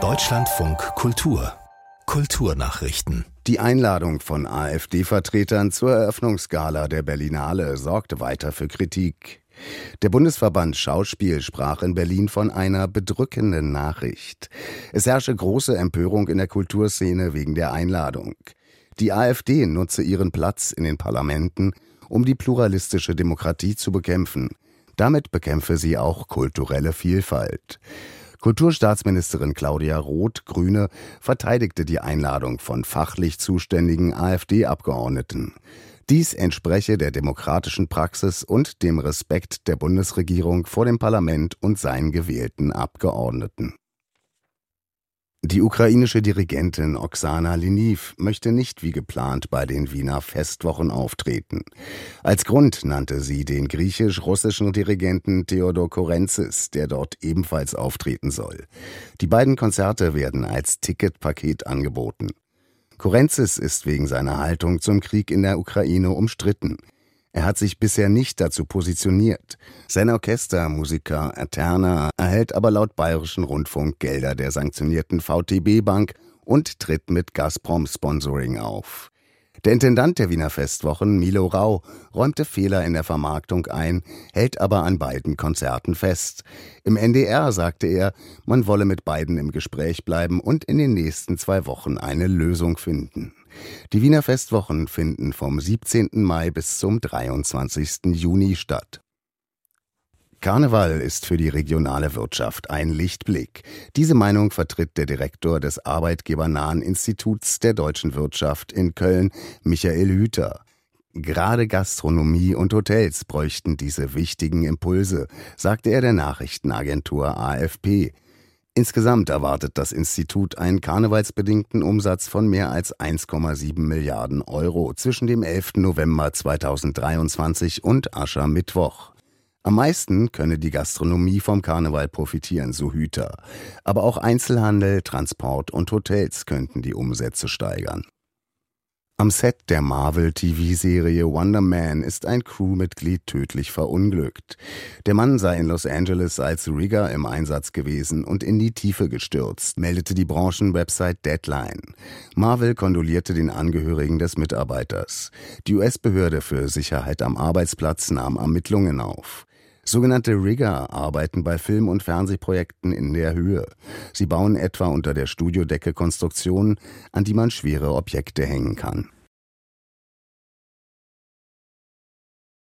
Deutschlandfunk Kultur Kulturnachrichten. Die Einladung von AfD-Vertretern zur Eröffnungsgala der Berlinale sorgte weiter für Kritik. Der Bundesverband Schauspiel sprach in Berlin von einer bedrückenden Nachricht. Es herrsche große Empörung in der Kulturszene wegen der Einladung. Die AfD nutze ihren Platz in den Parlamenten, um die pluralistische Demokratie zu bekämpfen. Damit bekämpfe sie auch kulturelle Vielfalt. Kulturstaatsministerin Claudia Roth, Grüne, verteidigte die Einladung von fachlich zuständigen AfD-Abgeordneten. Dies entspreche der demokratischen Praxis und dem Respekt der Bundesregierung vor dem Parlament und seinen gewählten Abgeordneten. Die ukrainische Dirigentin Oksana Liniv möchte nicht wie geplant bei den Wiener Festwochen auftreten. Als Grund nannte sie den griechisch-russischen Dirigenten Theodor Korenzis, der dort ebenfalls auftreten soll. Die beiden Konzerte werden als Ticketpaket angeboten. Korenzis ist wegen seiner Haltung zum Krieg in der Ukraine umstritten. Er hat sich bisher nicht dazu positioniert. Sein Orchester Musica Eterna erhält aber laut Bayerischen Rundfunk Gelder der sanktionierten VTB Bank und tritt mit Gazprom Sponsoring auf. Der Intendant der Wiener Festwochen, Milo Rau, räumte Fehler in der Vermarktung ein, hält aber an beiden Konzerten fest. Im NDR sagte er, man wolle mit beiden im Gespräch bleiben und in den nächsten zwei Wochen eine Lösung finden. Die Wiener Festwochen finden vom 17. Mai bis zum 23. Juni statt. Karneval ist für die regionale Wirtschaft ein Lichtblick. Diese Meinung vertritt der Direktor des Arbeitgebernahen Instituts der deutschen Wirtschaft in Köln, Michael Hüter. Gerade Gastronomie und Hotels bräuchten diese wichtigen Impulse, sagte er der Nachrichtenagentur AFP. Insgesamt erwartet das Institut einen karnevalsbedingten Umsatz von mehr als 1,7 Milliarden Euro zwischen dem 11. November 2023 und Aschermittwoch. Am meisten könne die Gastronomie vom Karneval profitieren, so Hüter. Aber auch Einzelhandel, Transport und Hotels könnten die Umsätze steigern. Am Set der Marvel-TV-Serie Wonder Man ist ein Crewmitglied tödlich verunglückt. Der Mann sei in Los Angeles als Rigger im Einsatz gewesen und in die Tiefe gestürzt, meldete die Branchenwebsite Deadline. Marvel kondolierte den Angehörigen des Mitarbeiters. Die US-Behörde für Sicherheit am Arbeitsplatz nahm Ermittlungen auf. Sogenannte Rigger arbeiten bei Film- und Fernsehprojekten in der Höhe. Sie bauen etwa unter der Studiodecke Konstruktionen, an die man schwere Objekte hängen kann.